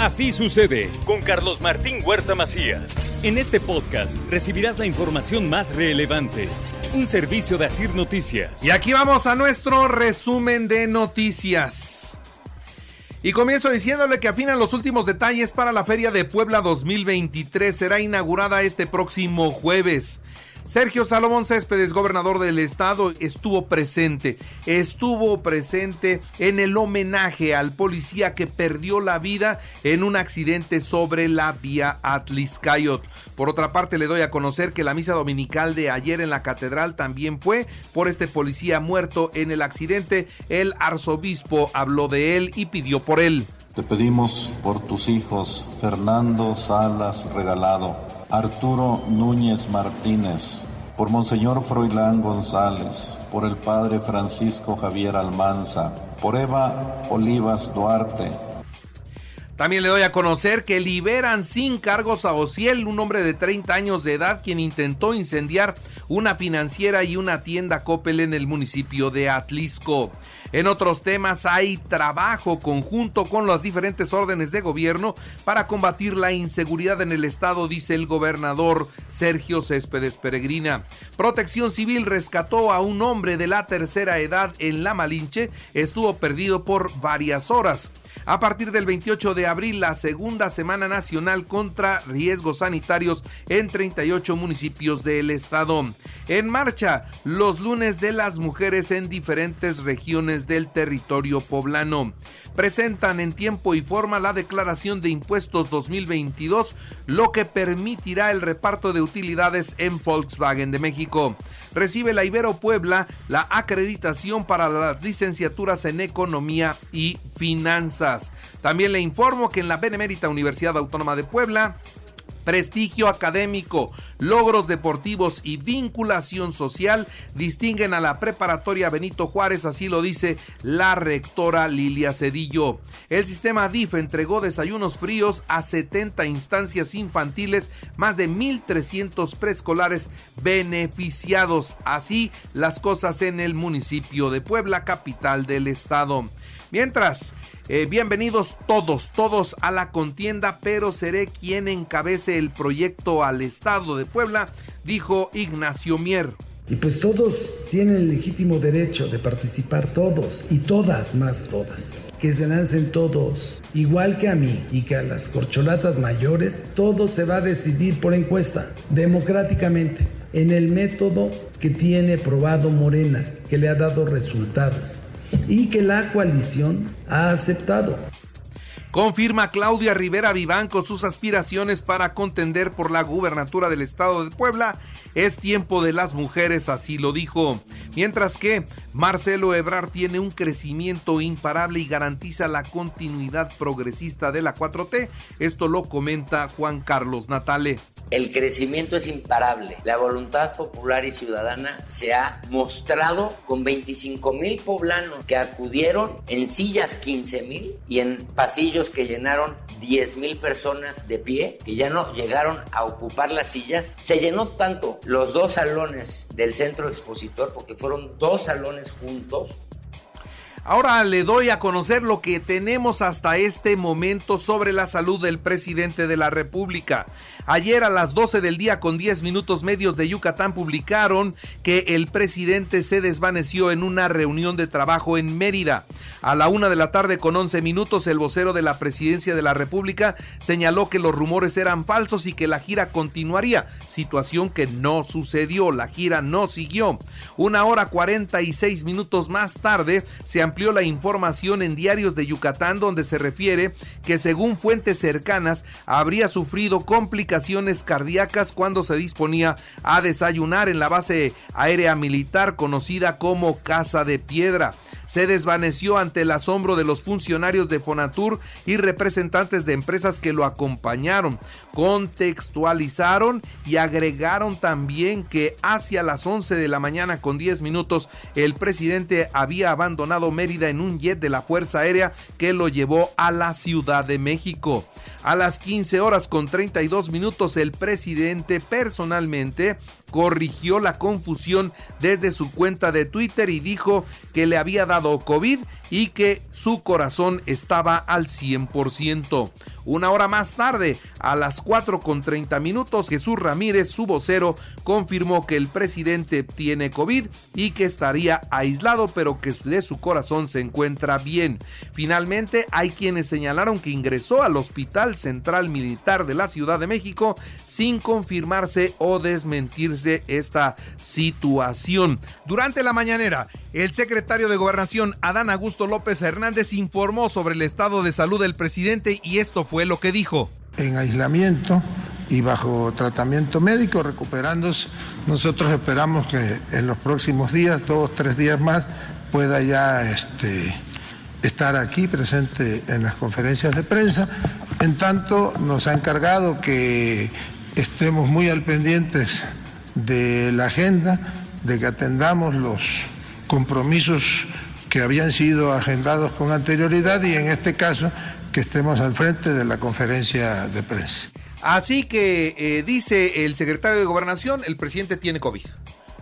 Así sucede con Carlos Martín Huerta Macías. En este podcast recibirás la información más relevante. Un servicio de Asir Noticias. Y aquí vamos a nuestro resumen de noticias. Y comienzo diciéndole que afinan los últimos detalles para la Feria de Puebla 2023. Será inaugurada este próximo jueves. Sergio Salomón Céspedes, gobernador del estado, estuvo presente. Estuvo presente en el homenaje al policía que perdió la vida en un accidente sobre la vía Atliscayot. Por otra parte, le doy a conocer que la misa dominical de ayer en la catedral también fue por este policía muerto en el accidente. El arzobispo habló de él y pidió por él. Te pedimos por tus hijos, Fernando Salas Regalado. Arturo Núñez Martínez, por Monseñor Froilán González, por el Padre Francisco Javier Almanza, por Eva Olivas Duarte, también le doy a conocer que liberan sin cargos a Ociel, un hombre de 30 años de edad quien intentó incendiar una financiera y una tienda Coppel en el municipio de Atlisco. En otros temas hay trabajo conjunto con las diferentes órdenes de gobierno para combatir la inseguridad en el estado, dice el gobernador Sergio Céspedes Peregrina. Protección Civil rescató a un hombre de la tercera edad en La Malinche, estuvo perdido por varias horas. A partir del 28 de abril, la segunda semana nacional contra riesgos sanitarios en 38 municipios del estado. En marcha, los lunes de las mujeres en diferentes regiones del territorio poblano. Presentan en tiempo y forma la declaración de impuestos 2022, lo que permitirá el reparto de utilidades en Volkswagen de México. Recibe la Ibero Puebla la acreditación para las licenciaturas en economía y finanzas. También le informo que en la Benemérita Universidad Autónoma de Puebla prestigio académico, logros deportivos y vinculación social distinguen a la preparatoria Benito Juárez, así lo dice la rectora Lilia Cedillo. El sistema DIF entregó desayunos fríos a 70 instancias infantiles, más de 1.300 preescolares beneficiados. Así las cosas en el municipio de Puebla, capital del estado. Mientras, eh, bienvenidos todos, todos a la contienda, pero seré quien encabece el proyecto al Estado de Puebla, dijo Ignacio Mier. Y pues todos tienen el legítimo derecho de participar, todos y todas más todas. Que se lancen todos, igual que a mí y que a las corcholatas mayores, todo se va a decidir por encuesta, democráticamente, en el método que tiene probado Morena, que le ha dado resultados y que la coalición ha aceptado. Confirma Claudia Rivera Vivanco sus aspiraciones para contender por la gubernatura del estado de Puebla. Es tiempo de las mujeres, así lo dijo. Mientras que Marcelo Ebrard tiene un crecimiento imparable y garantiza la continuidad progresista de la 4T. Esto lo comenta Juan Carlos Natale. El crecimiento es imparable. La voluntad popular y ciudadana se ha mostrado con 25 mil poblanos que acudieron en sillas 15 mil y en pasillos que llenaron 10 mil personas de pie, que ya no llegaron a ocupar las sillas. Se llenó tanto los dos salones del centro expositor, porque fueron dos salones juntos, Ahora le doy a conocer lo que tenemos hasta este momento sobre la salud del presidente de la República. Ayer a las 12 del día con 10 minutos medios de Yucatán publicaron que el presidente se desvaneció en una reunión de trabajo en Mérida. A la una de la tarde con 11 minutos el vocero de la presidencia de la República señaló que los rumores eran falsos y que la gira continuaría, situación que no sucedió, la gira no siguió. Una hora 46 minutos más tarde se amplió la información en diarios de Yucatán donde se refiere que según fuentes cercanas habría sufrido complicaciones cardíacas cuando se disponía a desayunar en la base aérea militar conocida como Casa de Piedra. Se desvaneció ante el asombro de los funcionarios de Fonatur y representantes de empresas que lo acompañaron. Contextualizaron y agregaron también que hacia las 11 de la mañana con 10 minutos el presidente había abandonado Mérida en un jet de la Fuerza Aérea que lo llevó a la Ciudad de México. A las 15 horas con 32 minutos el presidente personalmente corrigió la confusión desde su cuenta de Twitter y dijo que le había dado COVID y que su corazón estaba al 100%. Una hora más tarde, a las 4 con 30 minutos, Jesús Ramírez, su vocero, confirmó que el presidente tiene COVID y que estaría aislado, pero que de su corazón se encuentra bien. Finalmente, hay quienes señalaron que ingresó al Hospital Central Militar de la Ciudad de México sin confirmarse o desmentirse esta situación. Durante la mañanera, el secretario de Gobernación, Adán Augusto López Hernández, informó sobre el estado de salud del presidente y esto fue lo que dijo. En aislamiento y bajo tratamiento médico, recuperándose. Nosotros esperamos que en los próximos días, dos, tres días más, pueda ya este, estar aquí presente en las conferencias de prensa. En tanto, nos ha encargado que estemos muy al pendientes de la agenda, de que atendamos los compromisos que habían sido agendados con anterioridad y en este caso que estemos al frente de la conferencia de prensa. Así que eh, dice el secretario de Gobernación, el presidente tiene COVID.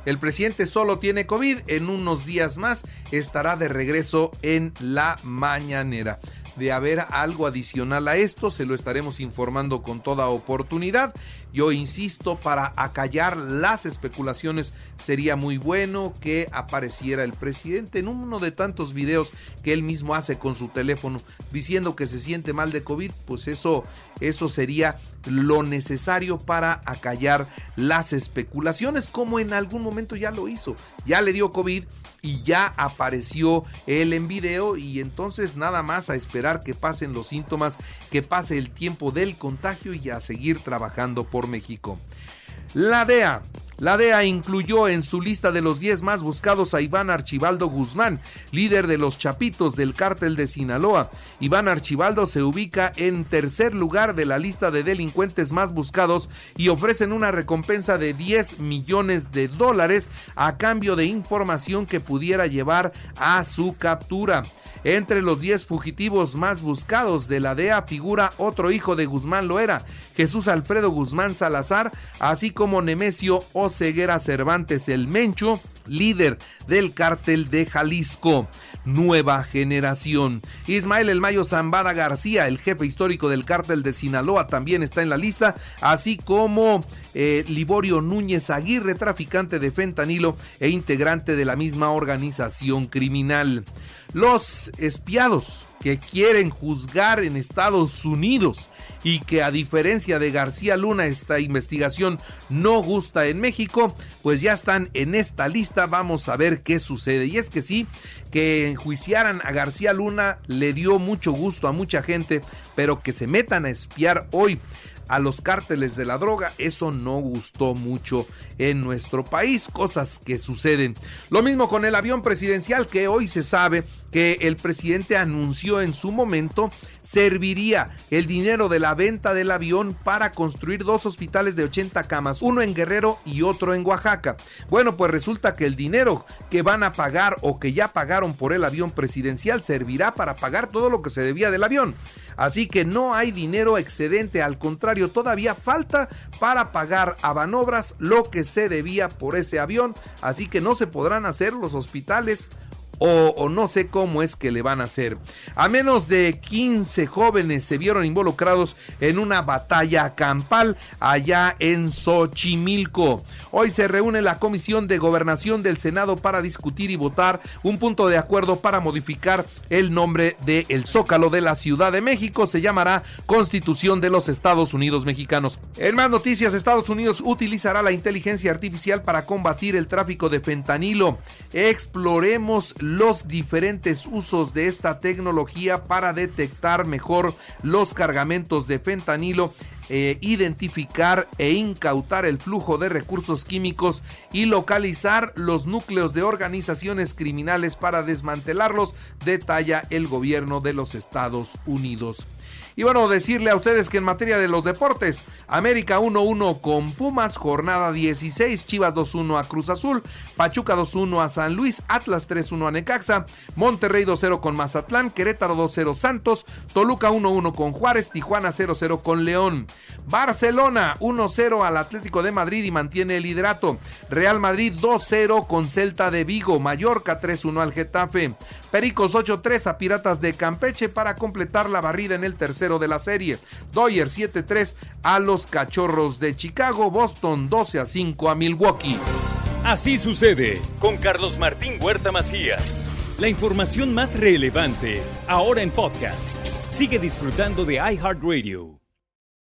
El presidente solo tiene COVID, en unos días más estará de regreso en la mañanera de haber algo adicional a esto, se lo estaremos informando con toda oportunidad. Yo insisto, para acallar las especulaciones sería muy bueno que apareciera el presidente en uno de tantos videos que él mismo hace con su teléfono diciendo que se siente mal de COVID, pues eso, eso sería lo necesario para acallar las especulaciones, como en algún momento ya lo hizo. Ya le dio COVID y ya apareció él en video y entonces nada más a esperar que pasen los síntomas, que pase el tiempo del contagio y a seguir trabajando por México. La DEA la DEA incluyó en su lista de los 10 más buscados a Iván Archibaldo Guzmán, líder de los Chapitos del cártel de Sinaloa. Iván Archibaldo se ubica en tercer lugar de la lista de delincuentes más buscados y ofrecen una recompensa de 10 millones de dólares a cambio de información que pudiera llevar a su captura. Entre los 10 fugitivos más buscados de la DEA figura otro hijo de Guzmán Loera, Jesús Alfredo Guzmán Salazar, así como Nemesio Ceguera Cervantes el Mencho, líder del cártel de Jalisco. Nueva generación. Ismael El Mayo Zambada García, el jefe histórico del cártel de Sinaloa, también está en la lista, así como eh, Liborio Núñez Aguirre, traficante de fentanilo e integrante de la misma organización criminal. Los espiados que quieren juzgar en Estados Unidos y que a diferencia de García Luna esta investigación no gusta en México, pues ya están en esta lista, vamos a ver qué sucede. Y es que sí, que enjuiciaran a García Luna le dio mucho gusto a mucha gente, pero que se metan a espiar hoy a los cárteles de la droga. Eso no gustó mucho en nuestro país, cosas que suceden. Lo mismo con el avión presidencial que hoy se sabe que el presidente anunció en su momento serviría el dinero de la venta del avión para construir dos hospitales de 80 camas, uno en Guerrero y otro en Oaxaca. Bueno, pues resulta que el dinero que van a pagar o que ya pagaron por el avión presidencial servirá para pagar todo lo que se debía del avión. Así que no hay dinero excedente, al contrario, todavía falta para pagar a Banobras lo que se debía por ese avión, así que no se podrán hacer los hospitales o, no sé cómo es que le van a hacer. A menos de 15 jóvenes se vieron involucrados en una batalla campal allá en Xochimilco. Hoy se reúne la Comisión de Gobernación del Senado para discutir y votar un punto de acuerdo para modificar el nombre de el Zócalo de la Ciudad de México. Se llamará Constitución de los Estados Unidos Mexicanos. En más noticias, Estados Unidos utilizará la inteligencia artificial para combatir el tráfico de fentanilo. Exploremos los diferentes usos de esta tecnología para detectar mejor los cargamentos de fentanilo eh, identificar e incautar el flujo de recursos químicos y localizar los núcleos de organizaciones criminales para desmantelarlos, detalla el gobierno de los Estados Unidos. Y bueno, decirle a ustedes que en materia de los deportes, América 1-1 con Pumas, jornada 16, Chivas 2-1 a Cruz Azul, Pachuca 2-1 a San Luis, Atlas 3-1 a Necaxa, Monterrey 2-0 con Mazatlán, Querétaro 2-0 Santos, Toluca 1-1 con Juárez, Tijuana 0-0 con León, Barcelona 1-0 al Atlético de Madrid y mantiene el liderato, Real Madrid 2-0 con Celta de Vigo, Mallorca 3-1 al Getafe, Pericos 8-3 a Piratas de Campeche para completar la barrida en el tercero de la serie. Doyer 7-3 a los Cachorros de Chicago, Boston 12 5 a Milwaukee. Así sucede con Carlos Martín Huerta Macías. La información más relevante ahora en podcast. Sigue disfrutando de iHeartRadio.